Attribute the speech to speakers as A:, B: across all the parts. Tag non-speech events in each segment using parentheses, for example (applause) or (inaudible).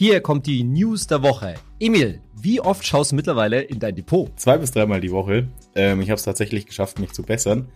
A: Hier kommt die News der Woche. Emil, wie oft schaust du mittlerweile in dein Depot?
B: Zwei bis dreimal die Woche. Ähm, ich habe es tatsächlich geschafft, mich zu bessern.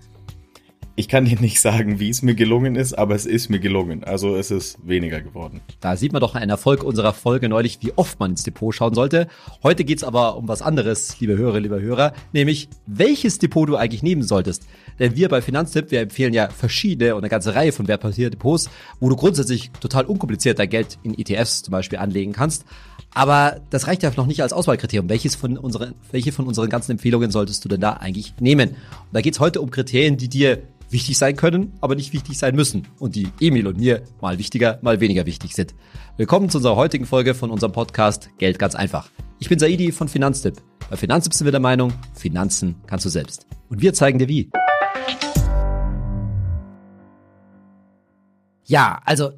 B: Ich kann dir nicht sagen, wie es mir gelungen ist, aber es ist mir gelungen. Also es ist weniger geworden.
A: Da sieht man doch einen Erfolg unserer Folge neulich, wie oft man ins Depot schauen sollte. Heute geht's aber um was anderes, liebe Hörer, lieber Hörer, nämlich welches Depot du eigentlich nehmen solltest. Denn wir bei Finanztipp, wir empfehlen ja verschiedene und eine ganze Reihe von Wertpapierdepots, wo du grundsätzlich total unkompliziert dein Geld in ETFs zum Beispiel anlegen kannst. Aber das reicht ja noch nicht als Auswahlkriterium. Welches von unseren, welche von unseren ganzen Empfehlungen solltest du denn da eigentlich nehmen? Und da geht's heute um Kriterien, die dir wichtig sein können, aber nicht wichtig sein müssen und die Emil und mir mal wichtiger, mal weniger wichtig sind. Willkommen zu unserer heutigen Folge von unserem Podcast Geld ganz einfach. Ich bin Saidi von Finanztipp. Bei Finanztipp sind wir der Meinung, Finanzen kannst du selbst. Und wir zeigen dir wie. Ja, also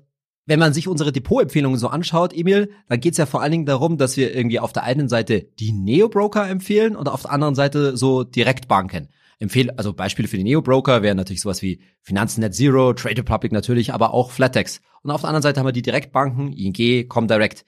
A: wenn man sich unsere Depot-Empfehlungen so anschaut, Emil, dann geht es ja vor allen Dingen darum, dass wir irgendwie auf der einen Seite die Neo-Broker empfehlen und auf der anderen Seite so Direktbanken. Empfehle, also Beispiele für die Neo-Broker wären natürlich sowas wie Finanzen Net Zero, Trade Republic natürlich, aber auch Flatex. Und auf der anderen Seite haben wir die Direktbanken, ING, Comdirect.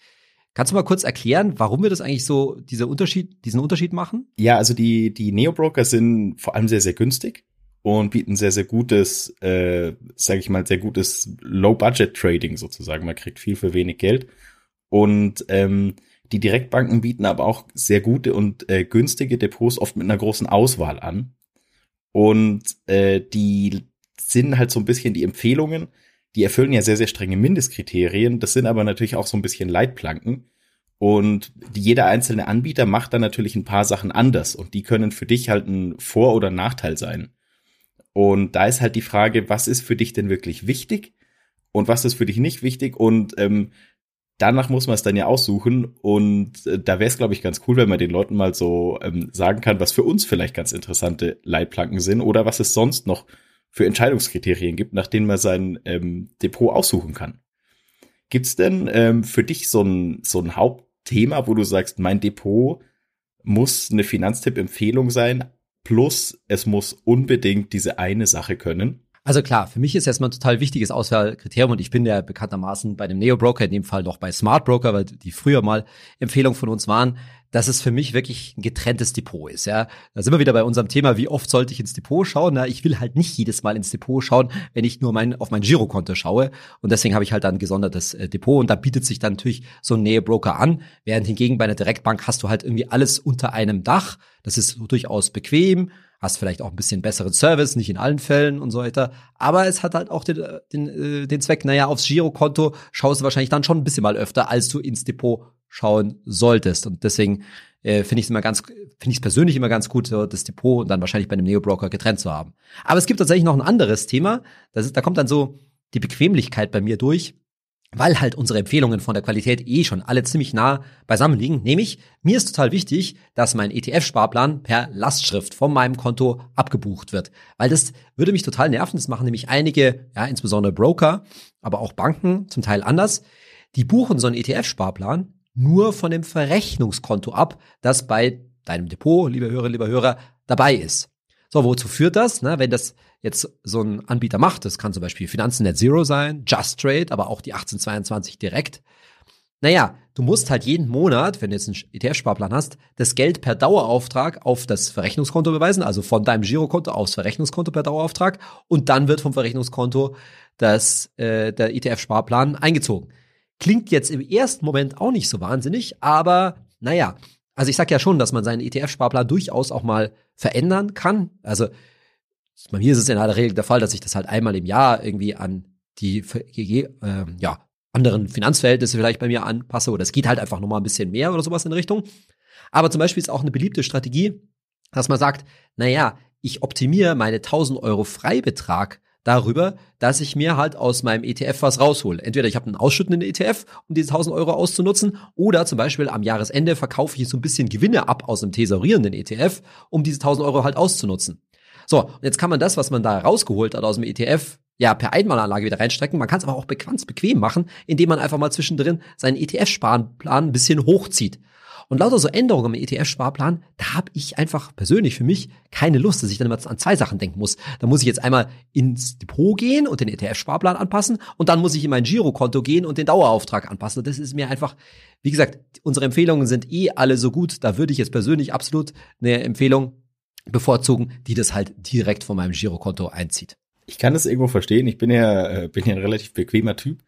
A: Kannst du mal kurz erklären, warum wir das eigentlich so, diese Unterschied, diesen Unterschied machen?
B: Ja, also die, die Neo-Broker sind vor allem sehr, sehr günstig und bieten sehr, sehr gutes, äh, sage ich mal, sehr gutes Low-Budget-Trading sozusagen. Man kriegt viel für wenig Geld. Und ähm, die Direktbanken bieten aber auch sehr gute und äh, günstige Depots oft mit einer großen Auswahl an. Und äh, die sind halt so ein bisschen die Empfehlungen, die erfüllen ja sehr, sehr strenge Mindestkriterien. Das sind aber natürlich auch so ein bisschen Leitplanken. Und jeder einzelne Anbieter macht dann natürlich ein paar Sachen anders. Und die können für dich halt ein Vor- oder Nachteil sein. Und da ist halt die Frage, was ist für dich denn wirklich wichtig und was ist für dich nicht wichtig? Und ähm, danach muss man es dann ja aussuchen. Und äh, da wäre es, glaube ich, ganz cool, wenn man den Leuten mal so ähm, sagen kann, was für uns vielleicht ganz interessante Leitplanken sind oder was es sonst noch für Entscheidungskriterien gibt, nach denen man sein ähm, Depot aussuchen kann. Gibt's denn ähm, für dich so ein, so ein Hauptthema, wo du sagst, mein Depot muss eine Finanztipp-Empfehlung sein, plus es muss unbedingt diese eine Sache können?
A: Also klar, für mich ist erstmal ein total wichtiges Auswahlkriterium und ich bin ja bekanntermaßen bei dem Neo-Broker, in dem Fall noch bei Smart Broker, weil die früher mal Empfehlung von uns waren, dass es für mich wirklich ein getrenntes Depot ist. Ja, da sind wir wieder bei unserem Thema, wie oft sollte ich ins Depot schauen? Na, ich will halt nicht jedes Mal ins Depot schauen, wenn ich nur mein, auf mein Girokonto schaue. Und deswegen habe ich halt dann ein gesondertes äh, Depot und da bietet sich dann natürlich so ein Neo-Broker an. Während hingegen bei einer Direktbank hast du halt irgendwie alles unter einem Dach. Das ist durchaus bequem hast vielleicht auch ein bisschen besseren Service, nicht in allen Fällen und so weiter. Aber es hat halt auch den, den, äh, den Zweck, naja, aufs Girokonto schaust du wahrscheinlich dann schon ein bisschen mal öfter, als du ins Depot schauen solltest. Und deswegen äh, finde ich es immer ganz, finde ich persönlich immer ganz gut, das Depot und dann wahrscheinlich bei einem Neo-Broker getrennt zu haben. Aber es gibt tatsächlich noch ein anderes Thema. Das ist, da kommt dann so die Bequemlichkeit bei mir durch weil halt unsere Empfehlungen von der Qualität eh schon alle ziemlich nah beisammen liegen. Nämlich, mir ist total wichtig, dass mein ETF-Sparplan per Lastschrift von meinem Konto abgebucht wird. Weil das würde mich total nerven. Das machen nämlich einige, ja, insbesondere Broker, aber auch Banken zum Teil anders. Die buchen so einen ETF-Sparplan nur von dem Verrechnungskonto ab, das bei deinem Depot, liebe Hörer, lieber Hörer, dabei ist. So, wozu führt das? Ne, wenn das jetzt so ein Anbieter macht, das kann zum Beispiel Finanzen Net Zero sein, Just Trade, aber auch die 1822 direkt. Naja, du musst halt jeden Monat, wenn du jetzt einen ETF-Sparplan hast, das Geld per Dauerauftrag auf das Verrechnungskonto beweisen, also von deinem Girokonto aufs Verrechnungskonto per Dauerauftrag und dann wird vom Verrechnungskonto das, äh, der ETF-Sparplan eingezogen. Klingt jetzt im ersten Moment auch nicht so wahnsinnig, aber naja, also ich sag ja schon, dass man seinen ETF-Sparplan durchaus auch mal verändern kann. Also bei mir ist es in aller Regel der Fall, dass ich das halt einmal im Jahr irgendwie an die äh, ja, anderen Finanzverhältnisse vielleicht bei mir anpasse oder es geht halt einfach nochmal ein bisschen mehr oder sowas in Richtung. Aber zum Beispiel ist auch eine beliebte Strategie, dass man sagt, naja, ich optimiere meine 1000 Euro Freibetrag darüber, dass ich mir halt aus meinem ETF was raushole. Entweder ich habe einen ausschüttenden ETF, um diese 1000 Euro auszunutzen, oder zum Beispiel am Jahresende verkaufe ich so ein bisschen Gewinne ab aus einem tesorierenden ETF, um diese 1000 Euro halt auszunutzen. So, und jetzt kann man das, was man da rausgeholt hat aus dem ETF, ja, per Einmalanlage wieder reinstrecken. Man kann es aber auch ganz bequem machen, indem man einfach mal zwischendrin seinen ETF-Sparplan ein bisschen hochzieht. Und lauter so Änderungen im ETF-Sparplan, da habe ich einfach persönlich für mich keine Lust, dass ich dann immer an zwei Sachen denken muss. Da muss ich jetzt einmal ins Depot gehen und den ETF-Sparplan anpassen und dann muss ich in mein Girokonto gehen und den Dauerauftrag anpassen. Das ist mir einfach, wie gesagt, unsere Empfehlungen sind eh alle so gut. Da würde ich jetzt persönlich absolut eine Empfehlung bevorzugen, die das halt direkt von meinem Girokonto einzieht.
B: Ich kann das irgendwo verstehen. Ich bin ja, äh, bin ja ein relativ bequemer Typ.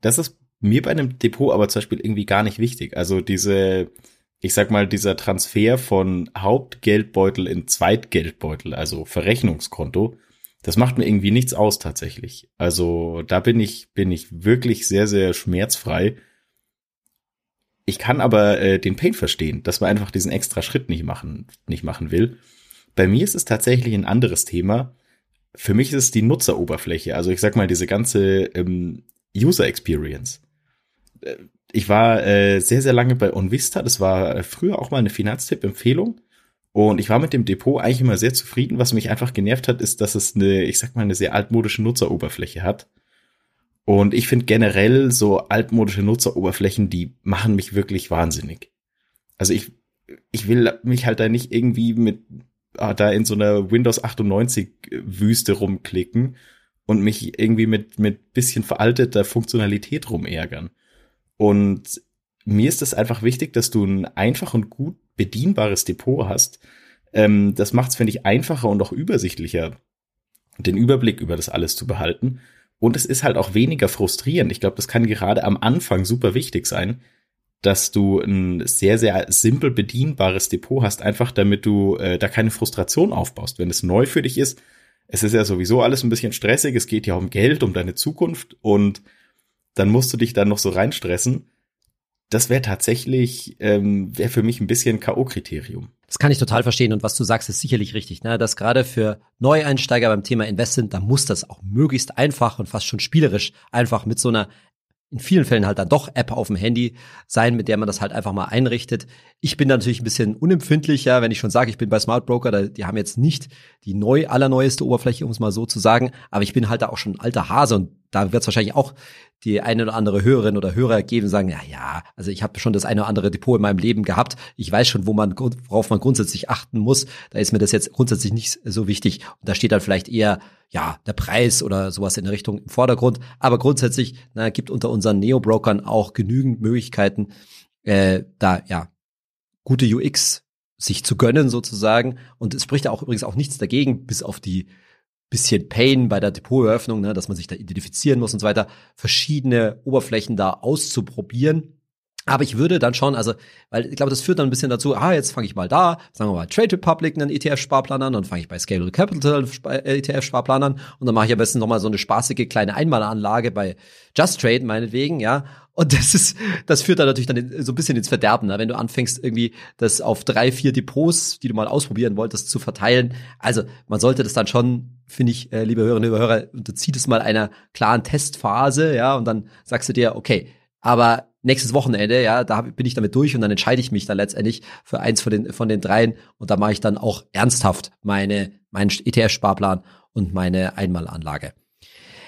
B: Das ist mir bei einem Depot aber zum Beispiel irgendwie gar nicht wichtig. Also diese, ich sag mal, dieser Transfer von Hauptgeldbeutel in Zweitgeldbeutel, also Verrechnungskonto, das macht mir irgendwie nichts aus tatsächlich. Also da bin ich, bin ich wirklich sehr, sehr schmerzfrei. Ich kann aber äh, den Pain verstehen, dass man einfach diesen extra Schritt nicht machen, nicht machen will. Bei mir ist es tatsächlich ein anderes Thema. Für mich ist es die Nutzeroberfläche. Also ich sag mal, diese ganze ähm, User Experience. Äh, ich war äh, sehr, sehr lange bei OnVista. Das war äh, früher auch mal eine Finanztipp-Empfehlung. Und ich war mit dem Depot eigentlich immer sehr zufrieden. Was mich einfach genervt hat, ist, dass es eine, ich sag mal, eine sehr altmodische Nutzeroberfläche hat. Und ich finde generell so altmodische Nutzeroberflächen, die machen mich wirklich wahnsinnig. Also ich, ich will mich halt da nicht irgendwie mit da in so einer Windows 98 Wüste rumklicken und mich irgendwie mit, mit bisschen veralteter Funktionalität rumärgern. Und mir ist es einfach wichtig, dass du ein einfach und gut bedienbares Depot hast. Ähm, das macht es, finde ich, einfacher und auch übersichtlicher, den Überblick über das alles zu behalten. Und es ist halt auch weniger frustrierend. Ich glaube, das kann gerade am Anfang super wichtig sein, dass du ein sehr, sehr simpel bedienbares Depot hast, einfach damit du äh, da keine Frustration aufbaust. Wenn es neu für dich ist, es ist ja sowieso alles ein bisschen stressig, es geht ja um Geld, um deine Zukunft und dann musst du dich dann noch so reinstressen. Das wäre tatsächlich, ähm, wäre für mich ein bisschen K.O.-Kriterium.
A: Das kann ich total verstehen und was du sagst, ist sicherlich richtig. Ne? Dass gerade für Neueinsteiger beim Thema Investment, da muss das auch möglichst einfach und fast schon spielerisch einfach mit so einer in vielen Fällen halt dann doch App auf dem Handy sein, mit der man das halt einfach mal einrichtet. Ich bin da natürlich ein bisschen unempfindlicher, wenn ich schon sage, ich bin bei Smart Broker, die haben jetzt nicht die neu allerneueste Oberfläche, um es mal so zu sagen, aber ich bin halt da auch schon ein alter Hase und da wird es wahrscheinlich auch die eine oder andere Hörerin oder Hörer geben sagen, ja, ja, also ich habe schon das eine oder andere Depot in meinem Leben gehabt. Ich weiß schon, wo man, worauf man grundsätzlich achten muss. Da ist mir das jetzt grundsätzlich nicht so wichtig. Und da steht dann vielleicht eher, ja, der Preis oder sowas in der Richtung im Vordergrund. Aber grundsätzlich, na, gibt unter unseren Neo-Brokern auch genügend Möglichkeiten, äh, da, ja, gute UX sich zu gönnen sozusagen. Und es spricht auch übrigens auch nichts dagegen, bis auf die bisschen Pain bei der Depoteröffnung, ne, dass man sich da identifizieren muss und so weiter, verschiedene Oberflächen da auszuprobieren. Aber ich würde dann schon, also, weil ich glaube, das führt dann ein bisschen dazu, ah, jetzt fange ich mal da, sagen wir mal Trade Republic einen ETF-Sparplan an, dann fange ich bei Scalable Capital ETF-Sparplan an und dann mache ich am besten nochmal so eine spaßige kleine Einmalanlage bei Just Trade meinetwegen, ja. Und das ist, das führt dann natürlich dann so ein bisschen ins Verderben, ne? wenn du anfängst, irgendwie das auf drei, vier Depots, die du mal ausprobieren wolltest, zu verteilen. Also man sollte das dann schon, finde ich, äh, liebe Hörerinnen und Hörer, unterzieht es mal einer klaren Testphase, ja, und dann sagst du dir, okay, aber nächstes Wochenende, ja, da bin ich damit durch und dann entscheide ich mich dann letztendlich für eins von den, von den dreien und da mache ich dann auch ernsthaft meine, meinen ETF-Sparplan und meine Einmalanlage.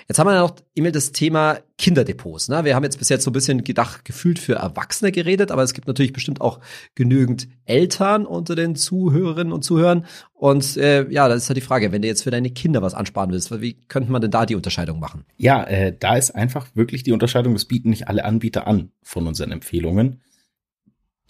A: Jetzt haben wir noch immer das Thema Kinderdepots. Ne? Wir haben jetzt bis jetzt so ein bisschen gedacht, gefühlt für Erwachsene geredet, aber es gibt natürlich bestimmt auch genügend Eltern unter den Zuhörerinnen und Zuhörern. Und äh, ja, das ist halt die Frage, wenn du jetzt für deine Kinder was ansparen willst, wie könnte man denn da die Unterscheidung machen?
B: Ja, äh, da ist einfach wirklich die Unterscheidung, das bieten nicht alle Anbieter an von unseren Empfehlungen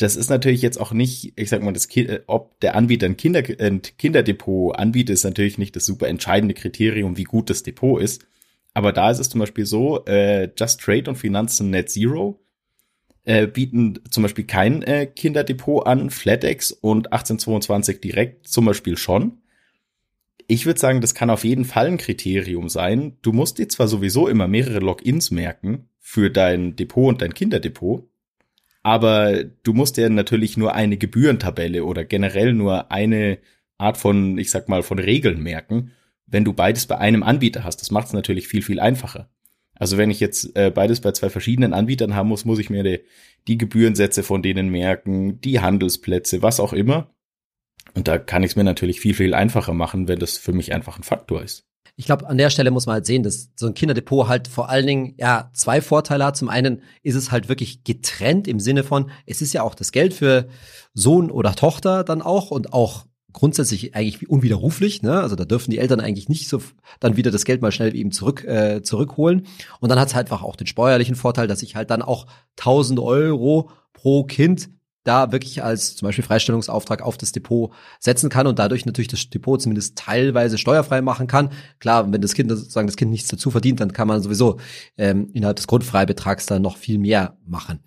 B: das ist natürlich jetzt auch nicht, ich sag mal, das kind, äh, ob der Anbieter ein, Kinder, ein Kinderdepot anbietet, ist natürlich nicht das super entscheidende Kriterium, wie gut das Depot ist. Aber da ist es zum Beispiel so, äh, Just Trade und Finanzen Net Zero äh, bieten zum Beispiel kein äh, Kinderdepot an, FlatEx und 1822 direkt zum Beispiel schon. Ich würde sagen, das kann auf jeden Fall ein Kriterium sein. Du musst dir zwar sowieso immer mehrere Logins merken für dein Depot und dein Kinderdepot, aber du musst dir natürlich nur eine Gebührentabelle oder generell nur eine Art von, ich sag mal, von Regeln merken wenn du beides bei einem Anbieter hast. Das macht es natürlich viel, viel einfacher. Also wenn ich jetzt äh, beides bei zwei verschiedenen Anbietern haben muss, muss ich mir die, die Gebührensätze von denen merken, die Handelsplätze, was auch immer. Und da kann ich es mir natürlich viel, viel einfacher machen, wenn das für mich einfach ein Faktor ist.
A: Ich glaube, an der Stelle muss man halt sehen, dass so ein Kinderdepot halt vor allen Dingen ja zwei Vorteile hat. Zum einen ist es halt wirklich getrennt im Sinne von, es ist ja auch das Geld für Sohn oder Tochter dann auch und auch grundsätzlich eigentlich unwiderruflich. Ne? Also da dürfen die Eltern eigentlich nicht so dann wieder das Geld mal schnell eben zurück äh, zurückholen. Und dann hat es halt einfach auch den steuerlichen Vorteil, dass ich halt dann auch 1000 Euro pro Kind da wirklich als zum Beispiel Freistellungsauftrag auf das Depot setzen kann und dadurch natürlich das Depot zumindest teilweise steuerfrei machen kann. Klar, wenn das Kind sozusagen das Kind nichts dazu verdient, dann kann man sowieso ähm, innerhalb des Grundfreibetrags dann noch viel mehr machen.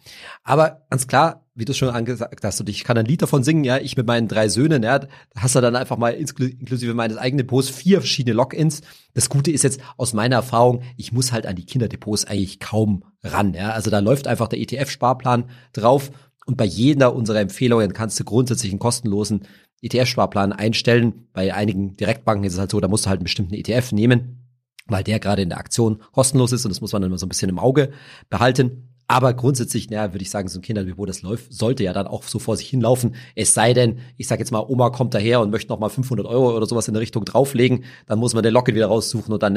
A: Aber ganz klar, wie du schon angesagt hast, und ich kann ein Lied davon singen, ja, ich mit meinen drei Söhnen, ja, hast du dann einfach mal inklusive meines eigenen Depots vier verschiedene Logins. Das Gute ist jetzt aus meiner Erfahrung, ich muss halt an die Kinderdepots eigentlich kaum ran, ja. Also da läuft einfach der ETF-Sparplan drauf und bei jeder unserer Empfehlungen kannst du grundsätzlich einen kostenlosen ETF-Sparplan einstellen. Bei einigen Direktbanken ist es halt so, da musst du halt einen bestimmten ETF nehmen, weil der gerade in der Aktion kostenlos ist und das muss man dann immer so ein bisschen im Auge behalten. Aber grundsätzlich, naja, würde ich sagen, so ein Kinderdepot, das läuft, sollte ja dann auch so vor sich hinlaufen. Es sei denn, ich sage jetzt mal, Oma kommt daher und möchte noch mal 500 Euro oder sowas in der Richtung drauflegen, dann muss man den Locket wieder raussuchen und dann,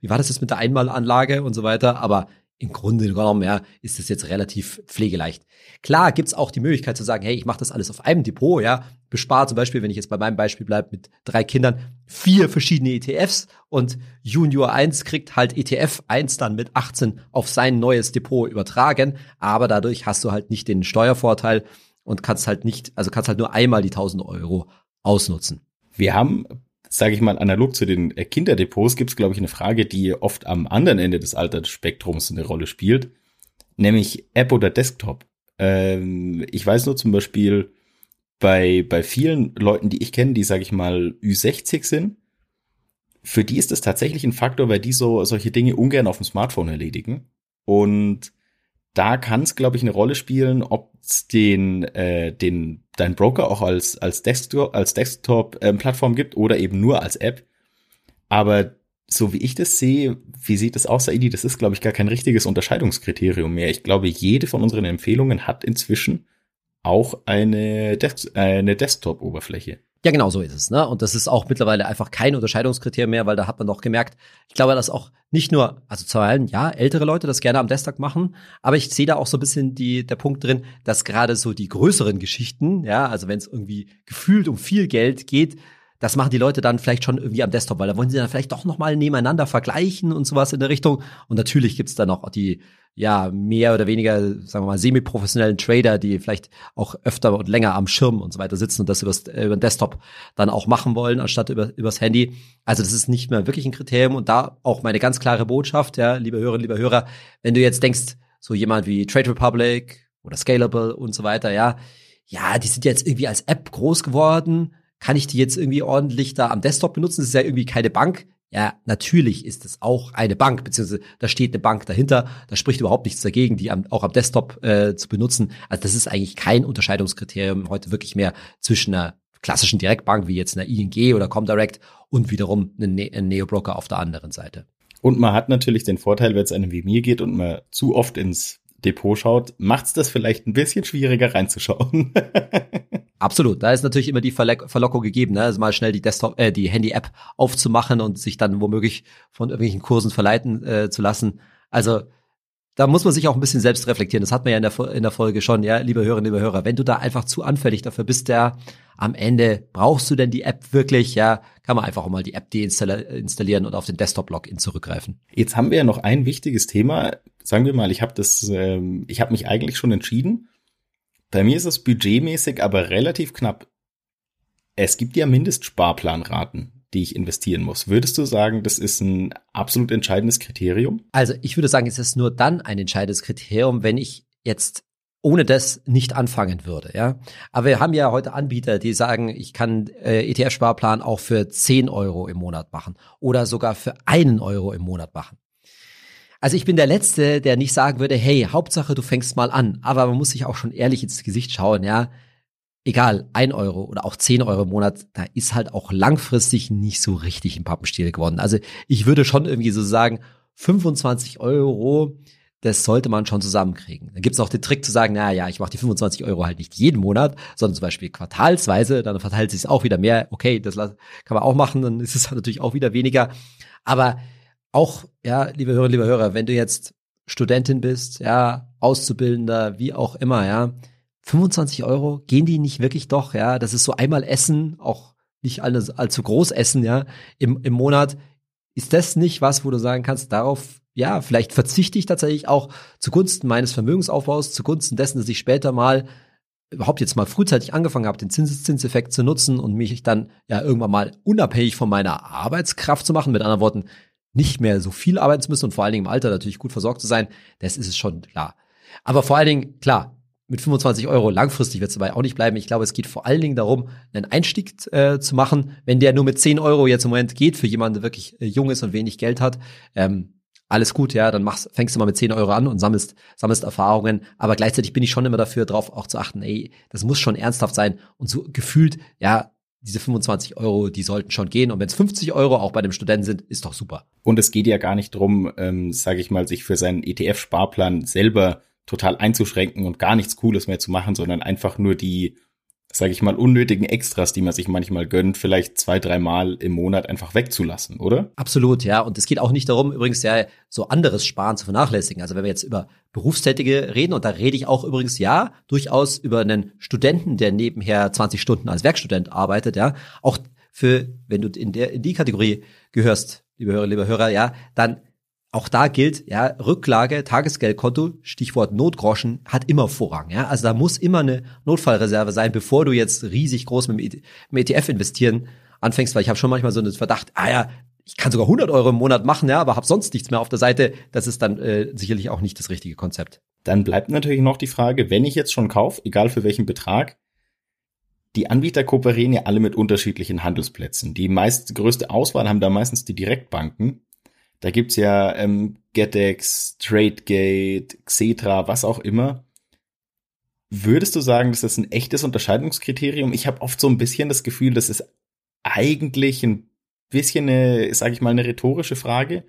A: wie war das jetzt mit der Einmalanlage und so weiter. Aber im Grunde genommen, ja, ist das jetzt relativ pflegeleicht. Klar gibt's auch die Möglichkeit zu sagen, hey, ich mache das alles auf einem Depot, ja, bespare zum Beispiel, wenn ich jetzt bei meinem Beispiel bleibe, mit drei Kindern, vier verschiedene ETFs und Junior 1 kriegt halt ETF 1 dann mit 18 auf sein neues Depot übertragen, aber dadurch hast du halt nicht den Steuervorteil und kannst halt nicht, also kannst halt nur einmal die 1000 Euro ausnutzen.
B: Wir haben sage ich mal, analog zu den äh, Kinderdepots gibt es, glaube ich, eine Frage, die oft am anderen Ende des Altersspektrums eine Rolle spielt, nämlich App oder Desktop. Ähm, ich weiß nur zum Beispiel bei, bei vielen Leuten, die ich kenne, die, sage ich mal, Ü60 sind, für die ist das tatsächlich ein Faktor, weil die so solche Dinge ungern auf dem Smartphone erledigen. Und da kann es, glaube ich, eine Rolle spielen, ob es den, äh, den dein Broker auch als als Desktop als Desktop ähm, gibt oder eben nur als App. Aber so wie ich das sehe, wie sieht das aus, Saidi? Das ist, glaube ich, gar kein richtiges Unterscheidungskriterium mehr. Ich glaube, jede von unseren Empfehlungen hat inzwischen auch eine, Des eine Desktop-Oberfläche.
A: Ja, genau so ist es. Ne? Und das ist auch mittlerweile einfach kein Unterscheidungskriterium mehr, weil da hat man doch gemerkt, ich glaube, dass auch nicht nur, also zu allem, ja, ältere Leute das gerne am Desktop machen, aber ich sehe da auch so ein bisschen die, der Punkt drin, dass gerade so die größeren Geschichten, ja, also wenn es irgendwie gefühlt um viel Geld geht, das machen die Leute dann vielleicht schon irgendwie am Desktop, weil da wollen sie dann vielleicht doch noch mal nebeneinander vergleichen und sowas in der Richtung. Und natürlich gibt's dann auch die ja mehr oder weniger, sagen wir mal, semi-professionellen Trader, die vielleicht auch öfter und länger am Schirm und so weiter sitzen und das übers, äh, über den Desktop dann auch machen wollen, anstatt über, übers Handy. Also das ist nicht mehr wirklich ein Kriterium und da auch meine ganz klare Botschaft, ja, liebe Hörerinnen, liebe Hörer, wenn du jetzt denkst, so jemand wie Trade Republic oder Scalable und so weiter, ja, ja, die sind jetzt irgendwie als App groß geworden, kann ich die jetzt irgendwie ordentlich da am Desktop benutzen? Das ist ja irgendwie keine Bank. Ja, natürlich ist es auch eine Bank, beziehungsweise da steht eine Bank dahinter. Da spricht überhaupt nichts dagegen, die am, auch am Desktop äh, zu benutzen. Also das ist eigentlich kein Unterscheidungskriterium heute wirklich mehr zwischen einer klassischen Direktbank wie jetzt einer ING oder Comdirect und wiederum einen, ne Neo-Broker auf der anderen Seite.
B: Und man hat natürlich den Vorteil, wenn es einem wie mir geht und man zu oft ins Depot schaut, macht es das vielleicht ein bisschen schwieriger reinzuschauen. (laughs)
A: Absolut, da ist natürlich immer die Verlockung gegeben, ne? also mal schnell die Desktop, äh, die Handy-App aufzumachen und sich dann womöglich von irgendwelchen Kursen verleiten äh, zu lassen. Also da muss man sich auch ein bisschen selbst reflektieren. Das hat man ja in der, in der Folge schon, ja, liebe Hörerinnen, liebe Hörer. Wenn du da einfach zu anfällig dafür bist, ja, am Ende brauchst du denn die App wirklich, ja, kann man einfach auch mal die App deinstallieren und auf den Desktop-Login zurückgreifen.
B: Jetzt haben wir ja noch ein wichtiges Thema. Sagen wir mal, ich habe das, ähm, ich habe mich eigentlich schon entschieden bei mir ist es budgetmäßig aber relativ knapp. Es gibt ja Mindestsparplanraten, die ich investieren muss. Würdest du sagen, das ist ein absolut entscheidendes Kriterium?
A: Also ich würde sagen, es ist nur dann ein entscheidendes Kriterium, wenn ich jetzt ohne das nicht anfangen würde, ja. Aber wir haben ja heute Anbieter, die sagen, ich kann äh, ETF-Sparplan auch für 10 Euro im Monat machen oder sogar für einen Euro im Monat machen. Also ich bin der Letzte, der nicht sagen würde, hey, Hauptsache du fängst mal an. Aber man muss sich auch schon ehrlich ins Gesicht schauen, ja. Egal, ein Euro oder auch zehn Euro im Monat, da ist halt auch langfristig nicht so richtig ein Pappenstiel geworden. Also ich würde schon irgendwie so sagen, 25 Euro, das sollte man schon zusammenkriegen. Dann gibt es auch den Trick zu sagen, naja, ja, ich mache die 25 Euro halt nicht jeden Monat, sondern zum Beispiel quartalsweise, dann verteilt sich auch wieder mehr. Okay, das kann man auch machen, dann ist es (laughs) natürlich auch wieder weniger. Aber auch, ja, liebe Hörer, liebe Hörer, wenn du jetzt Studentin bist, ja, Auszubildender, wie auch immer, ja, 25 Euro, gehen die nicht wirklich doch, ja, das ist so einmal Essen, auch nicht alles allzu groß essen, ja, im, im Monat. Ist das nicht was, wo du sagen kannst, darauf, ja, vielleicht verzichte ich tatsächlich auch zugunsten meines Vermögensaufbaus, zugunsten dessen, dass ich später mal überhaupt jetzt mal frühzeitig angefangen habe, den Zinseszinseffekt zu nutzen und mich dann ja irgendwann mal unabhängig von meiner Arbeitskraft zu machen. Mit anderen Worten, nicht mehr so viel arbeiten zu müssen und vor allen Dingen im Alter natürlich gut versorgt zu sein, das ist es schon klar. Aber vor allen Dingen, klar, mit 25 Euro langfristig wird es dabei auch nicht bleiben. Ich glaube, es geht vor allen Dingen darum, einen Einstieg äh, zu machen. Wenn der nur mit 10 Euro jetzt im Moment geht, für jemanden, der wirklich äh, jung ist und wenig Geld hat, ähm, alles gut, ja, dann machst, fängst du mal mit 10 Euro an und sammelst, sammelst Erfahrungen. Aber gleichzeitig bin ich schon immer dafür, drauf auch zu achten, ey, das muss schon ernsthaft sein und so gefühlt, ja, diese 25 Euro, die sollten schon gehen. Und wenn es 50 Euro auch bei dem Studenten sind, ist doch super.
B: Und es geht ja gar nicht drum, ähm, sage ich mal, sich für seinen ETF-Sparplan selber total einzuschränken und gar nichts Cooles mehr zu machen, sondern einfach nur die, sage ich mal, unnötigen Extras, die man sich manchmal gönnt, vielleicht zwei, dreimal im Monat einfach wegzulassen, oder?
A: Absolut, ja. Und es geht auch nicht darum, übrigens ja so anderes Sparen zu vernachlässigen. Also wenn wir jetzt über Berufstätige reden, und da rede ich auch übrigens ja durchaus über einen Studenten, der nebenher 20 Stunden als Werkstudent arbeitet, ja. Auch für, wenn du in der, in die Kategorie gehörst, liebe Hörer, liebe Hörer, ja, dann auch da gilt, ja, Rücklage, Tagesgeldkonto, Stichwort Notgroschen, hat immer Vorrang, ja. Also da muss immer eine Notfallreserve sein, bevor du jetzt riesig groß mit dem ETF e investieren anfängst, weil ich habe schon manchmal so einen Verdacht, ah ja, ich kann sogar 100 Euro im Monat machen, ja, aber habe sonst nichts mehr auf der Seite. Das ist dann äh, sicherlich auch nicht das richtige Konzept.
B: Dann bleibt natürlich noch die Frage, wenn ich jetzt schon kaufe, egal für welchen Betrag, die Anbieter kooperieren ja alle mit unterschiedlichen Handelsplätzen. Die meist größte Auswahl haben da meistens die Direktbanken. Da gibt's ja ähm, GetEx, TradeGate, Xetra, was auch immer. Würdest du sagen, dass das ein echtes Unterscheidungskriterium? Ich habe oft so ein bisschen das Gefühl, das ist eigentlich ein bisschen eine, sage ich mal, eine rhetorische Frage,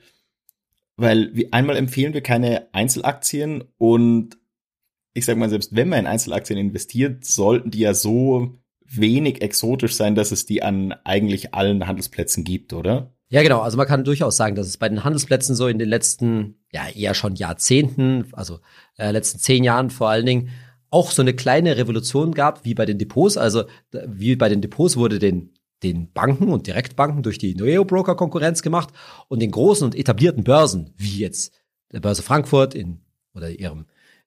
B: weil wir, einmal empfehlen wir keine Einzelaktien und ich sag mal, selbst wenn man in Einzelaktien investiert, sollten die ja so wenig exotisch sein, dass es die an eigentlich allen Handelsplätzen gibt, oder?
A: Ja, genau. Also man kann durchaus sagen, dass es bei den Handelsplätzen so in den letzten, ja, eher schon Jahrzehnten, also äh, letzten zehn Jahren vor allen Dingen, auch so eine kleine Revolution gab, wie bei den Depots. Also wie bei den Depots wurde den, den Banken und Direktbanken durch die Neo-Broker Konkurrenz gemacht und den großen und etablierten Börsen, wie jetzt der Börse Frankfurt in oder ihrem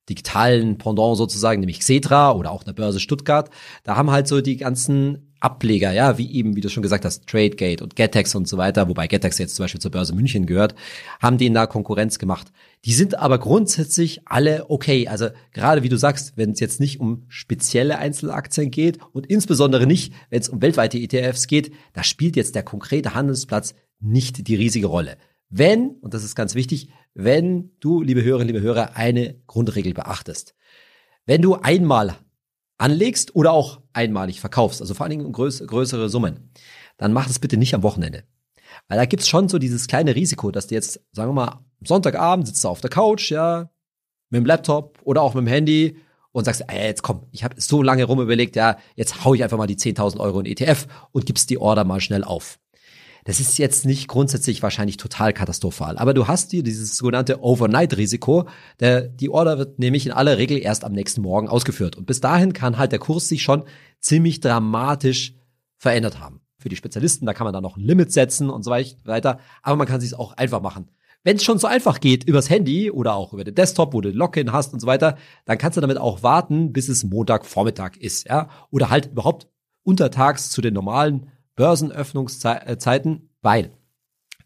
A: digitalen Pendant sozusagen, nämlich Xetra oder auch der Börse Stuttgart, da haben halt so die ganzen Ableger, ja, wie eben, wie du schon gesagt hast, TradeGate und Getex und so weiter, wobei Getex jetzt zum Beispiel zur Börse München gehört, haben denen da Konkurrenz gemacht. Die sind aber grundsätzlich alle okay. Also gerade wie du sagst, wenn es jetzt nicht um spezielle Einzelaktien geht und insbesondere nicht, wenn es um weltweite ETFs geht, da spielt jetzt der konkrete Handelsplatz nicht die riesige Rolle. Wenn, und das ist ganz wichtig, wenn du, liebe Hörerinnen, liebe Hörer, eine Grundregel beachtest. Wenn du einmal anlegst oder auch einmalig verkaufst, also vor allen Dingen größ größere Summen, dann mach das bitte nicht am Wochenende. Weil da gibt's schon so dieses kleine Risiko, dass du jetzt, sagen wir mal, Sonntagabend sitzt du auf der Couch, ja, mit dem Laptop oder auch mit dem Handy und sagst, ey, jetzt komm, ich habe so lange rum überlegt, ja, jetzt hau ich einfach mal die 10.000 Euro in ETF und gibst die Order mal schnell auf. Das ist jetzt nicht grundsätzlich wahrscheinlich total katastrophal, aber du hast hier dieses sogenannte Overnight-Risiko. Die Order wird nämlich in aller Regel erst am nächsten Morgen ausgeführt und bis dahin kann halt der Kurs sich schon ziemlich dramatisch verändert haben. Für die Spezialisten, da kann man dann noch ein Limit setzen und so weiter, aber man kann es auch einfach machen. Wenn es schon so einfach geht, übers Handy oder auch über den Desktop, wo du Login hast und so weiter, dann kannst du damit auch warten, bis es Montagvormittag ist, ja, oder halt überhaupt untertags zu den normalen Börsenöffnungszeiten, weil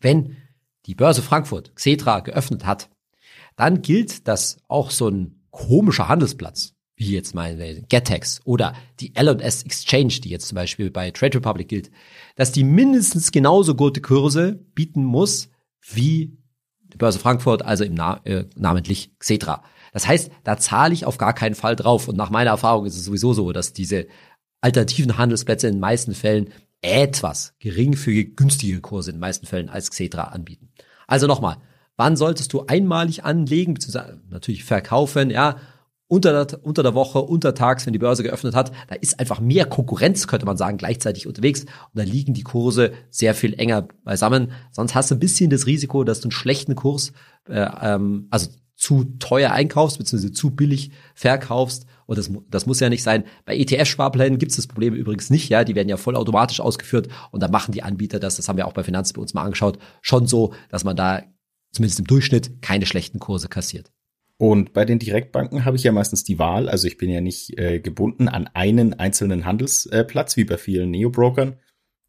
A: wenn die Börse Frankfurt, Xetra, geöffnet hat, dann gilt, dass auch so ein komischer Handelsplatz, wie jetzt mal Getex oder die L&S Exchange, die jetzt zum Beispiel bei Trade Republic gilt, dass die mindestens genauso gute Kurse bieten muss wie die Börse Frankfurt, also im Na äh, namentlich Xetra. Das heißt, da zahle ich auf gar keinen Fall drauf. Und nach meiner Erfahrung ist es sowieso so, dass diese alternativen Handelsplätze in den meisten Fällen etwas geringfügig günstige Kurse in den meisten Fällen als Xetra anbieten. Also nochmal, wann solltest du einmalig anlegen, beziehungsweise natürlich verkaufen, ja, unter der, unter der Woche, untertags, wenn die Börse geöffnet hat, da ist einfach mehr Konkurrenz, könnte man sagen, gleichzeitig unterwegs. Und da liegen die Kurse sehr viel enger beisammen. Sonst hast du ein bisschen das Risiko, dass du einen schlechten Kurs, äh, ähm, also zu teuer einkaufst, beziehungsweise zu billig verkaufst. Und das, das muss ja nicht sein. Bei ETF-Sparplänen gibt es das Problem übrigens nicht, ja. Die werden ja vollautomatisch ausgeführt und da machen die Anbieter das, das haben wir auch bei Finanzen bei uns mal angeschaut, schon so, dass man da zumindest im Durchschnitt keine schlechten Kurse kassiert.
B: Und bei den Direktbanken habe ich ja meistens die Wahl, also ich bin ja nicht äh, gebunden an einen einzelnen Handelsplatz wie bei vielen Neo-Brokern.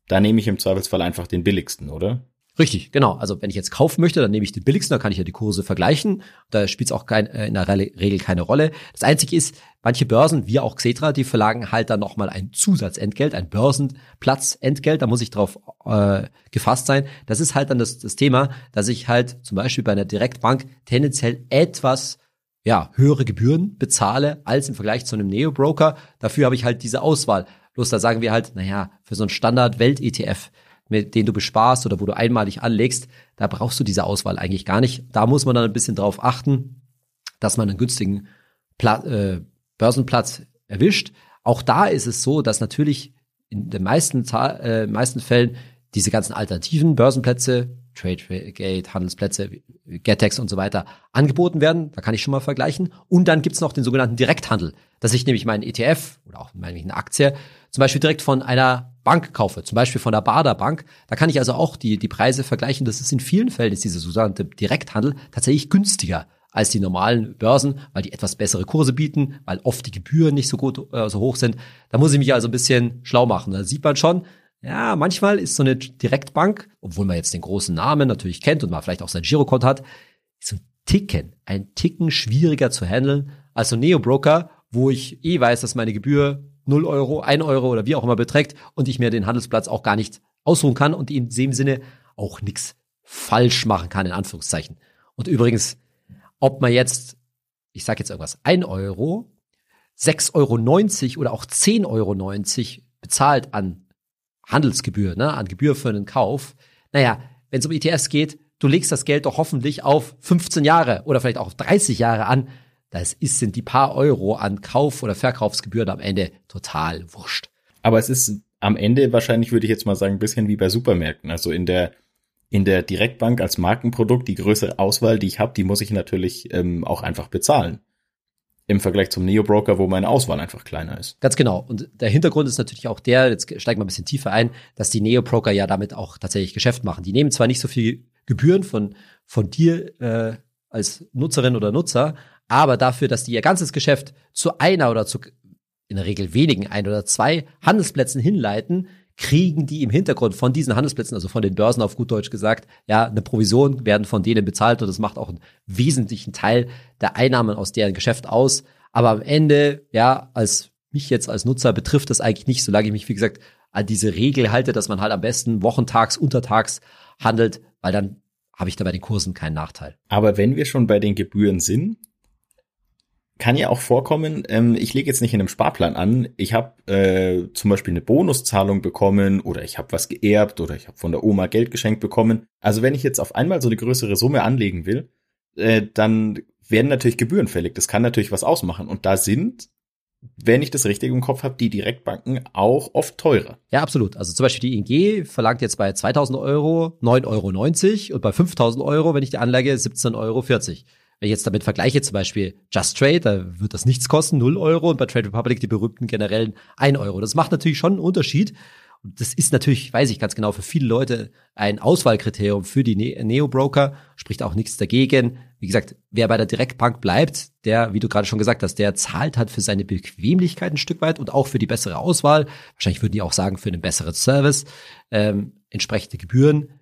B: Da nehme ich im Zweifelsfall einfach den billigsten, oder?
A: Richtig, genau. Also wenn ich jetzt kaufen möchte, dann nehme ich den billigsten, da kann ich ja die Kurse vergleichen. Da spielt es auch kein, äh, in der Regel keine Rolle. Das Einzige ist, manche Börsen, wie auch Xetra, die verlagen halt dann nochmal ein Zusatzentgelt, ein Börsenplatzentgelt. Da muss ich drauf äh, gefasst sein. Das ist halt dann das, das Thema, dass ich halt zum Beispiel bei einer Direktbank tendenziell etwas ja, höhere Gebühren bezahle als im Vergleich zu einem Neo-Broker. Dafür habe ich halt diese Auswahl. Bloß da sagen wir halt, naja, für so einen Standard-Welt-ETF, mit den du besparst oder wo du einmalig anlegst, da brauchst du diese Auswahl eigentlich gar nicht. Da muss man dann ein bisschen drauf achten, dass man einen günstigen Pla äh, Börsenplatz erwischt. Auch da ist es so, dass natürlich in den meisten, äh, meisten Fällen diese ganzen alternativen Börsenplätze TradeGate, Handelsplätze, Getex und so weiter angeboten werden. Da kann ich schon mal vergleichen. Und dann gibt's noch den sogenannten Direkthandel, dass ich nämlich meinen ETF oder auch eine Aktie zum Beispiel direkt von einer Bank kaufe, zum Beispiel von der Bader Bank. Da kann ich also auch die, die Preise vergleichen. Das ist in vielen Fällen, ist dieser sogenannte Direkthandel tatsächlich günstiger als die normalen Börsen, weil die etwas bessere Kurse bieten, weil oft die Gebühren nicht so gut äh, so hoch sind. Da muss ich mich also ein bisschen schlau machen. Da sieht man schon, ja, manchmal ist so eine Direktbank, obwohl man jetzt den großen Namen natürlich kennt und man vielleicht auch sein Girokonto hat, so ein Ticken, ein Ticken schwieriger zu handeln als so ein Neo-Broker, wo ich eh weiß, dass meine Gebühr 0 Euro, 1 Euro oder wie auch immer beträgt und ich mir den Handelsplatz auch gar nicht ausruhen kann und in dem Sinne auch nichts falsch machen kann, in Anführungszeichen. Und übrigens, ob man jetzt, ich sage jetzt irgendwas, 1 Euro, 6,90 Euro oder auch 10,90 Euro bezahlt an Handelsgebühr, ne, an Gebühr für einen Kauf. Naja, wenn es um ETFs geht, du legst das Geld doch hoffentlich auf 15 Jahre oder vielleicht auch auf 30 Jahre an. Das ist, sind die paar Euro an Kauf- oder Verkaufsgebühren am Ende total wurscht.
B: Aber es ist am Ende wahrscheinlich, würde ich jetzt mal sagen, ein bisschen wie bei Supermärkten. Also in der, in der Direktbank als Markenprodukt, die größere Auswahl, die ich habe, die muss ich natürlich ähm, auch einfach bezahlen im Vergleich zum Neo-Broker, wo meine Auswahl einfach kleiner ist.
A: Ganz genau. Und der Hintergrund ist natürlich auch der, jetzt steigen wir ein bisschen tiefer ein, dass die Neo-Broker ja damit auch tatsächlich Geschäft machen. Die nehmen zwar nicht so viel Gebühren von, von dir äh, als Nutzerin oder Nutzer, aber dafür, dass die ihr ganzes Geschäft zu einer oder zu in der Regel wenigen ein oder zwei Handelsplätzen hinleiten, kriegen die im Hintergrund von diesen Handelsplätzen, also von den Börsen auf gut Deutsch gesagt, ja, eine Provision werden von denen bezahlt und das macht auch einen wesentlichen Teil der Einnahmen aus deren Geschäft aus. Aber am Ende, ja, als mich jetzt als Nutzer betrifft das eigentlich nicht, solange ich mich, wie gesagt, an diese Regel halte, dass man halt am besten wochentags, untertags handelt, weil dann habe ich da bei den Kursen keinen Nachteil.
B: Aber wenn wir schon bei den Gebühren sind, kann ja auch vorkommen, ähm, ich lege jetzt nicht in einem Sparplan an, ich habe äh, zum Beispiel eine Bonuszahlung bekommen oder ich habe was geerbt oder ich habe von der Oma Geld geschenkt bekommen. Also wenn ich jetzt auf einmal so eine größere Summe anlegen will, äh, dann werden natürlich Gebühren fällig. Das kann natürlich was ausmachen. Und da sind, wenn ich das richtig im Kopf habe, die Direktbanken auch oft teurer.
A: Ja, absolut. Also zum Beispiel die ING verlangt jetzt bei 2000 Euro 9,90 Euro und bei 5000 Euro, wenn ich die anlege, 17,40 Euro. Wenn ich jetzt damit vergleiche, zum Beispiel Just Trade, da wird das nichts kosten, 0 Euro, und bei Trade Republic die berühmten generellen 1 Euro. Das macht natürlich schon einen Unterschied. Und das ist natürlich, weiß ich ganz genau, für viele Leute ein Auswahlkriterium für die ne-, Neo-Broker, spricht auch nichts dagegen. Wie gesagt, wer bei der Direktbank bleibt, der, wie du gerade schon gesagt hast, der zahlt halt für seine Bequemlichkeit ein Stück weit und auch für die bessere Auswahl. Wahrscheinlich würden die auch sagen, für einen besseren Service, ähm, entsprechende Gebühren.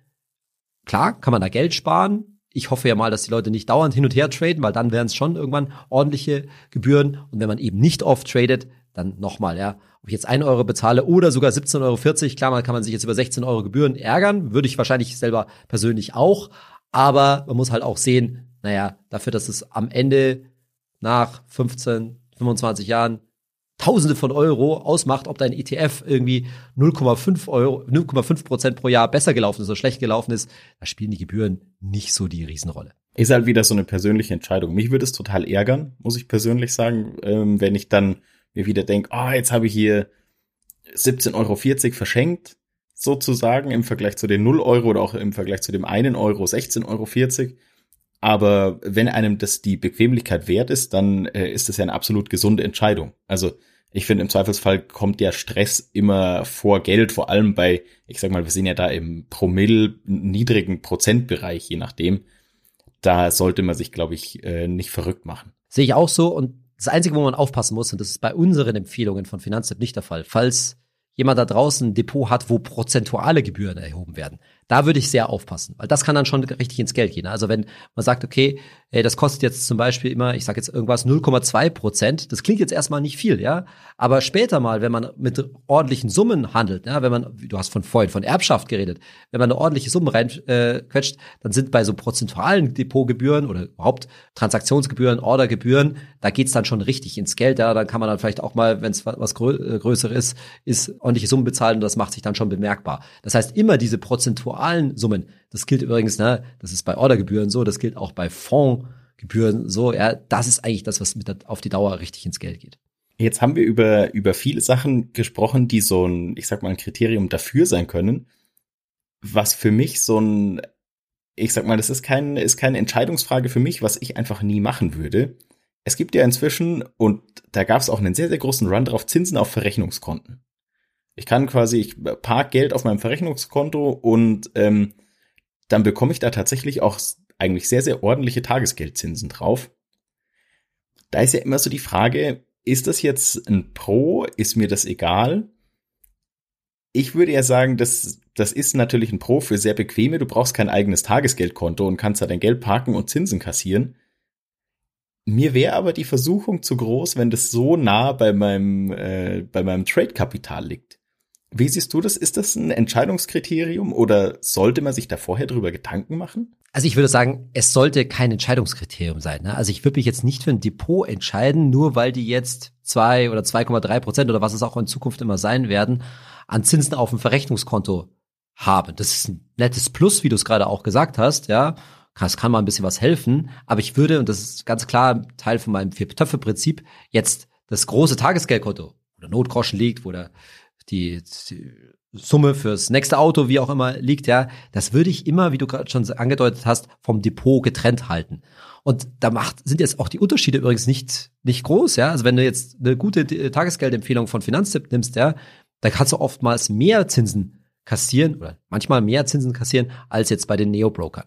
A: Klar, kann man da Geld sparen, ich hoffe ja mal, dass die Leute nicht dauernd hin und her traden, weil dann wären es schon irgendwann ordentliche Gebühren. Und wenn man eben nicht oft tradet, dann nochmal, ja, ob ich jetzt 1 Euro bezahle oder sogar 17,40 Euro, klar, man kann man sich jetzt über 16 Euro Gebühren ärgern, würde ich wahrscheinlich selber persönlich auch. Aber man muss halt auch sehen, naja, dafür, dass es am Ende nach 15, 25 Jahren Tausende von Euro ausmacht, ob dein ETF irgendwie 0,5 Euro, 0,5 Prozent pro Jahr besser gelaufen ist oder schlecht gelaufen ist, da spielen die Gebühren nicht so die Riesenrolle.
B: Ist halt wieder so eine persönliche Entscheidung. Mich würde es total ärgern, muss ich persönlich sagen, ähm, wenn ich dann mir wieder denke, ah, oh, jetzt habe ich hier 17,40 Euro verschenkt, sozusagen, im Vergleich zu den 0 Euro oder auch im Vergleich zu dem einen Euro 16,40 Euro. Aber wenn einem das die Bequemlichkeit wert ist, dann äh, ist das ja eine absolut gesunde Entscheidung. Also ich finde, im Zweifelsfall kommt der Stress immer vor Geld, vor allem bei, ich sag mal, wir sind ja da im Promille niedrigen Prozentbereich, je nachdem. Da sollte man sich, glaube ich, äh, nicht verrückt machen.
A: Sehe ich auch so. Und das Einzige, wo man aufpassen muss, und das ist bei unseren Empfehlungen von Finanztipp nicht der Fall, falls jemand da draußen ein Depot hat, wo prozentuale Gebühren erhoben werden, da würde ich sehr aufpassen, weil das kann dann schon richtig ins Geld gehen. Also wenn man sagt, okay, ey, das kostet jetzt zum Beispiel immer, ich sage jetzt irgendwas 0,2 Prozent, das klingt jetzt erstmal nicht viel, ja, aber später mal, wenn man mit ordentlichen Summen handelt, ja, wenn man, du hast von vorhin von Erbschaft geredet, wenn man eine ordentliche Summe reinquetscht, äh, dann sind bei so prozentualen Depotgebühren oder überhaupt Transaktionsgebühren, Ordergebühren, da geht's dann schon richtig ins Geld, ja, dann kann man dann vielleicht auch mal, wenn es was grö äh, größer ist, ist ordentliche Summen bezahlen und das macht sich dann schon bemerkbar. Das heißt, immer diese prozentualen Summen. Das gilt übrigens, ne, das ist bei Ordergebühren so, das gilt auch bei Fondsgebühren so, ja, das ist eigentlich das, was mit der, auf die Dauer richtig ins Geld geht.
B: Jetzt haben wir über, über viele Sachen gesprochen, die so ein, ich sag mal, ein Kriterium dafür sein können. Was für mich so ein, ich sag mal, das ist kein, ist keine Entscheidungsfrage für mich, was ich einfach nie machen würde. Es gibt ja inzwischen, und da gab es auch einen sehr, sehr großen Run drauf, Zinsen auf Verrechnungskonten. Ich kann quasi, ich park Geld auf meinem Verrechnungskonto und ähm, dann bekomme ich da tatsächlich auch eigentlich sehr, sehr ordentliche Tagesgeldzinsen drauf. Da ist ja immer so die Frage, ist das jetzt ein Pro? Ist mir das egal? Ich würde ja sagen, das, das ist natürlich ein Pro für sehr bequeme. Du brauchst kein eigenes Tagesgeldkonto und kannst da dein Geld parken und Zinsen kassieren. Mir wäre aber die Versuchung zu groß, wenn das so nah bei meinem, äh, bei meinem Trade-Kapital liegt. Wie siehst du das? Ist das ein Entscheidungskriterium oder sollte man sich da vorher drüber Gedanken machen?
A: Also ich würde sagen, es sollte kein Entscheidungskriterium sein. Ne? Also ich würde mich jetzt nicht für ein Depot entscheiden, nur weil die jetzt zwei oder 2,3 Prozent oder was es auch in Zukunft immer sein werden, an Zinsen auf dem Verrechnungskonto haben. Das ist ein nettes Plus, wie du es gerade auch gesagt hast, ja. Das kann mal ein bisschen was helfen. Aber ich würde, und das ist ganz klar Teil von meinem Vier-Töpfe-Prinzip, jetzt das große Tagesgeldkonto oder Notgroschen liegt, wo der die, die Summe fürs nächste Auto, wie auch immer, liegt, ja, das würde ich immer, wie du gerade schon angedeutet hast, vom Depot getrennt halten. Und da macht, sind jetzt auch die Unterschiede übrigens nicht, nicht groß, ja. Also wenn du jetzt eine gute Tagesgeldempfehlung von Finanztipp nimmst, ja, da kannst du oftmals mehr Zinsen kassieren oder manchmal mehr Zinsen kassieren als jetzt bei den Neo-Brokern.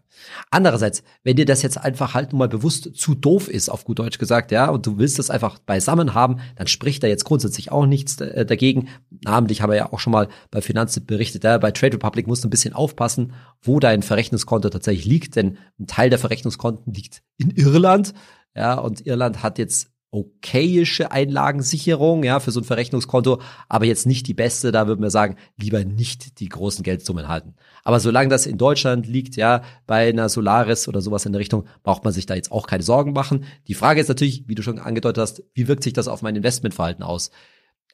A: Andererseits, wenn dir das jetzt einfach halt nur mal bewusst zu doof ist, auf gut Deutsch gesagt, ja, und du willst das einfach beisammen haben, dann spricht da jetzt grundsätzlich auch nichts äh, dagegen. Namentlich haben wir ja auch schon mal bei Finanztipp berichtet, ja, bei Trade Republic musst du ein bisschen aufpassen, wo dein Verrechnungskonto tatsächlich liegt, denn ein Teil der Verrechnungskonten liegt in Irland, ja, und Irland hat jetzt okayische Einlagensicherung, ja, für so ein Verrechnungskonto, aber jetzt nicht die beste, da würden wir sagen, lieber nicht die großen Geldsummen halten. Aber solange das in Deutschland liegt, ja, bei einer Solaris oder sowas in der Richtung, braucht man sich da jetzt auch keine Sorgen machen. Die Frage ist natürlich, wie du schon angedeutet hast, wie wirkt sich das auf mein Investmentverhalten aus?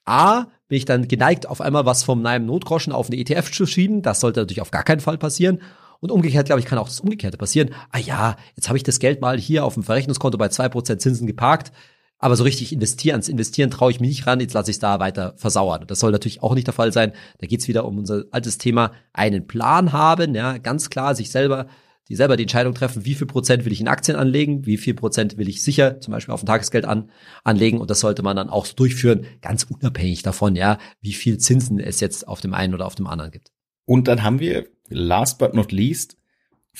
A: A, bin ich dann geneigt, auf einmal was vom meinem Notgroschen auf eine ETF zu schieben. Das sollte natürlich auf gar keinen Fall passieren. Und umgekehrt, glaube ich, kann auch das Umgekehrte passieren. Ah ja, jetzt habe ich das Geld mal hier auf dem Verrechnungskonto bei zwei Prozent Zinsen geparkt aber so richtig investieren, ans Investieren traue ich mich nicht ran, jetzt lasse ich es da weiter versauern. Das soll natürlich auch nicht der Fall sein. Da geht es wieder um unser altes Thema, einen Plan haben, ja, ganz klar sich selber, die selber die Entscheidung treffen, wie viel Prozent will ich in Aktien anlegen, wie viel Prozent will ich sicher zum Beispiel auf ein Tagesgeld an, anlegen. Und das sollte man dann auch so durchführen, ganz unabhängig davon, ja, wie viel Zinsen es jetzt auf dem einen oder auf dem anderen gibt.
B: Und dann haben wir, last but not least,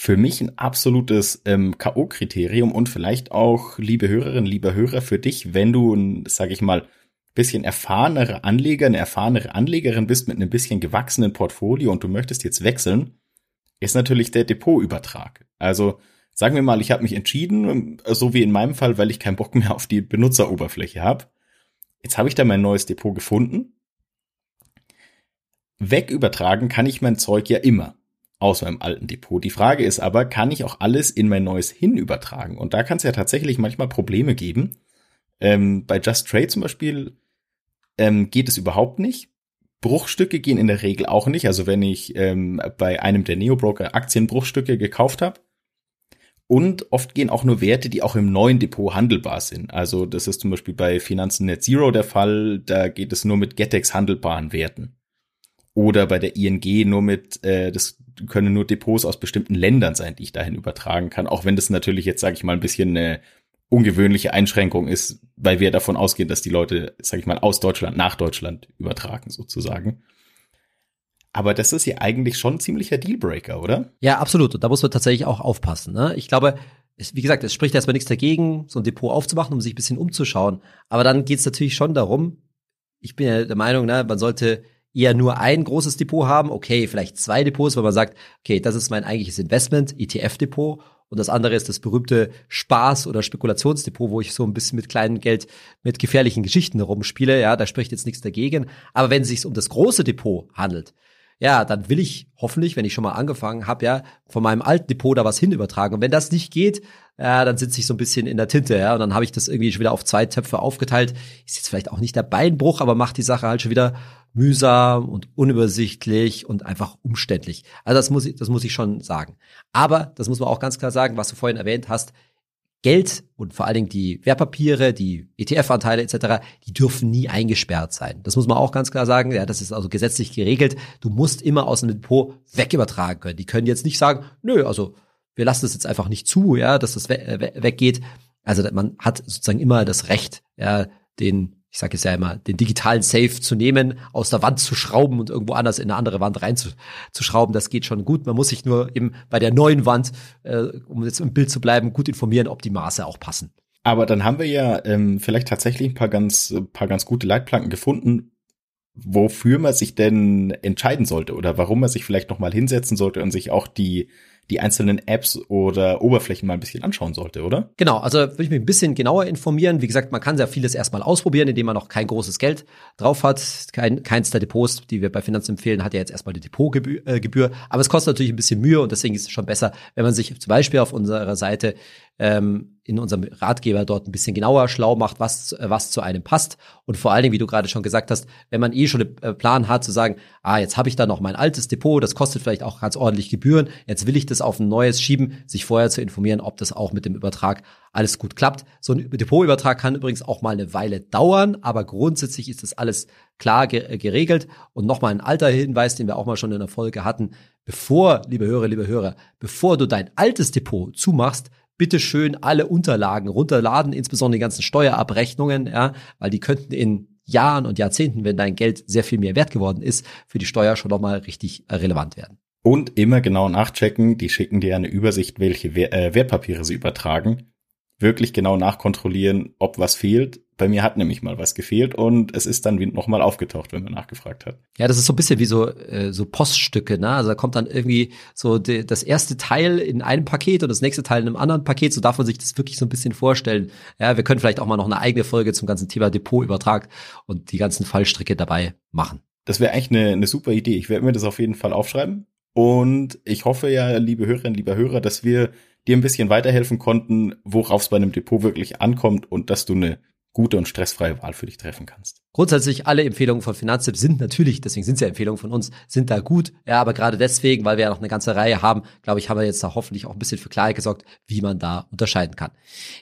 B: für mich ein absolutes ähm, K.O.-Kriterium und vielleicht auch, liebe Hörerinnen, lieber Hörer, für dich, wenn du ein, sag ich mal, bisschen erfahrenere Anleger, eine erfahrenere Anlegerin bist mit einem bisschen gewachsenen Portfolio und du möchtest jetzt wechseln, ist natürlich der Depotübertrag. Also sagen wir mal, ich habe mich entschieden, so wie in meinem Fall, weil ich keinen Bock mehr auf die Benutzeroberfläche habe. Jetzt habe ich da mein neues Depot gefunden. Wegübertragen kann ich mein Zeug ja immer aus meinem alten Depot. Die Frage ist aber, kann ich auch alles in mein neues hin übertragen? Und da kann es ja tatsächlich manchmal Probleme geben. Ähm, bei Just Trade zum Beispiel ähm, geht es überhaupt nicht. Bruchstücke gehen in der Regel auch nicht. Also wenn ich ähm, bei einem der Neo-Broker Aktienbruchstücke gekauft habe. Und oft gehen auch nur Werte, die auch im neuen Depot handelbar sind. Also das ist zum Beispiel bei Finanzen Net Zero der Fall. Da geht es nur mit Getex handelbaren Werten. Oder bei der ING nur mit, äh, das können nur Depots aus bestimmten Ländern sein, die ich dahin übertragen kann. Auch wenn das natürlich jetzt, sage ich mal, ein bisschen eine ungewöhnliche Einschränkung ist, weil wir davon ausgehen, dass die Leute, sag ich mal, aus Deutschland nach Deutschland übertragen, sozusagen. Aber das ist ja eigentlich schon ein ziemlicher Dealbreaker, oder?
A: Ja, absolut. Und da muss man tatsächlich auch aufpassen. Ne? Ich glaube, es, wie gesagt, es spricht erstmal nichts dagegen, so ein Depot aufzumachen, um sich ein bisschen umzuschauen. Aber dann geht es natürlich schon darum, ich bin ja der Meinung, ne, man sollte eher nur ein großes Depot haben, okay, vielleicht zwei Depots, weil man sagt, okay, das ist mein eigentliches Investment, ETF-Depot und das andere ist das berühmte Spaß- oder Spekulationsdepot, wo ich so ein bisschen mit kleinem Geld mit gefährlichen Geschichten herumspiele. Ja, da spricht jetzt nichts dagegen. Aber wenn es sich um das große Depot handelt, ja, dann will ich hoffentlich, wenn ich schon mal angefangen habe, ja, von meinem alten Depot da was hin übertragen. Und wenn das nicht geht, ja, dann sitze ich so ein bisschen in der Tinte, ja, und dann habe ich das irgendwie schon wieder auf zwei Töpfe aufgeteilt. Ist jetzt vielleicht auch nicht der Beinbruch, aber macht die Sache halt schon wieder mühsam und unübersichtlich und einfach umständlich. Also das muss ich, das muss ich schon sagen. Aber das muss man auch ganz klar sagen, was du vorhin erwähnt hast. Geld und vor allen Dingen die Wertpapiere, die ETF-Anteile etc., die dürfen nie eingesperrt sein. Das muss man auch ganz klar sagen. Ja, das ist also gesetzlich geregelt. Du musst immer aus dem Depot wegübertragen können. Die können jetzt nicht sagen, nö, also wir lassen das jetzt einfach nicht zu, ja, dass das we weggeht. Also man hat sozusagen immer das Recht, ja, den ich sage es ja immer, den digitalen Safe zu nehmen, aus der Wand zu schrauben und irgendwo anders in eine andere Wand reinzuschrauben, das geht schon gut. Man muss sich nur eben bei der neuen Wand, äh, um jetzt im Bild zu bleiben, gut informieren, ob die Maße auch passen.
B: Aber dann haben wir ja ähm, vielleicht tatsächlich ein paar ganz, paar ganz gute Leitplanken gefunden, wofür man sich denn entscheiden sollte oder warum man sich vielleicht noch mal hinsetzen sollte und sich auch die die einzelnen Apps oder Oberflächen mal ein bisschen anschauen sollte, oder?
A: Genau, also würde ich mich ein bisschen genauer informieren. Wie gesagt, man kann sehr vieles erstmal ausprobieren, indem man noch kein großes Geld drauf hat. Kein, keins der Depots, die wir bei Finanz empfehlen, hat ja jetzt erstmal die Depotgebühr. Äh. Aber es kostet natürlich ein bisschen Mühe und deswegen ist es schon besser, wenn man sich zum Beispiel auf unserer Seite ähm, in unserem Ratgeber dort ein bisschen genauer schlau macht, was, was zu einem passt. Und vor allen Dingen, wie du gerade schon gesagt hast, wenn man eh schon einen äh, Plan hat, zu sagen, ah, jetzt habe ich da noch mein altes Depot, das kostet vielleicht auch ganz ordentlich Gebühren, jetzt will ich das auf ein neues schieben, sich vorher zu informieren, ob das auch mit dem Übertrag alles gut klappt. So ein Depotübertrag kann übrigens auch mal eine Weile dauern, aber grundsätzlich ist das alles klar geregelt. Und nochmal ein alter Hinweis, den wir auch mal schon in der Folge hatten. Bevor, liebe Hörer, liebe Hörer, bevor du dein altes Depot zumachst, bitte schön alle Unterlagen runterladen, insbesondere die ganzen Steuerabrechnungen, ja, weil die könnten in Jahren und Jahrzehnten, wenn dein Geld sehr viel mehr wert geworden ist, für die Steuer schon nochmal richtig äh, relevant werden.
B: Und immer genau nachchecken, die schicken dir eine Übersicht, welche äh, Wertpapiere sie übertragen wirklich genau nachkontrollieren, ob was fehlt. Bei mir hat nämlich mal was gefehlt und es ist dann nochmal aufgetaucht, wenn man nachgefragt hat.
A: Ja, das ist so ein bisschen wie so, äh, so Poststücke, ne? Also da kommt dann irgendwie so de, das erste Teil in einem Paket und das nächste Teil in einem anderen Paket. So darf man sich das wirklich so ein bisschen vorstellen. Ja, wir können vielleicht auch mal noch eine eigene Folge zum ganzen Thema Depotübertrag und die ganzen Fallstricke dabei machen.
B: Das wäre eigentlich eine, eine super Idee. Ich werde mir das auf jeden Fall aufschreiben. Und ich hoffe ja, liebe Hörerinnen, lieber Hörer, dass wir dir ein bisschen weiterhelfen konnten, worauf es bei einem Depot wirklich ankommt und dass du eine gute und stressfreie Wahl für dich treffen kannst.
A: Grundsätzlich alle Empfehlungen von Finanztipp sind natürlich, deswegen sind sie ja Empfehlungen von uns, sind da gut. Ja, aber gerade deswegen, weil wir ja noch eine ganze Reihe haben, glaube ich, haben wir jetzt da hoffentlich auch ein bisschen für Klarheit gesorgt, wie man da unterscheiden kann.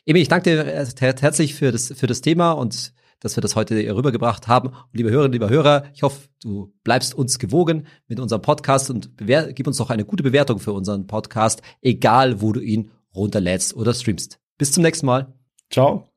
A: Emil, ich danke dir herzlich für das, für das Thema und dass wir das heute rübergebracht haben. Und liebe Hörerinnen, lieber Hörer, ich hoffe, du bleibst uns gewogen mit unserem Podcast und gib uns doch eine gute Bewertung für unseren Podcast, egal wo du ihn runterlädst oder streamst. Bis zum nächsten Mal.
B: Ciao.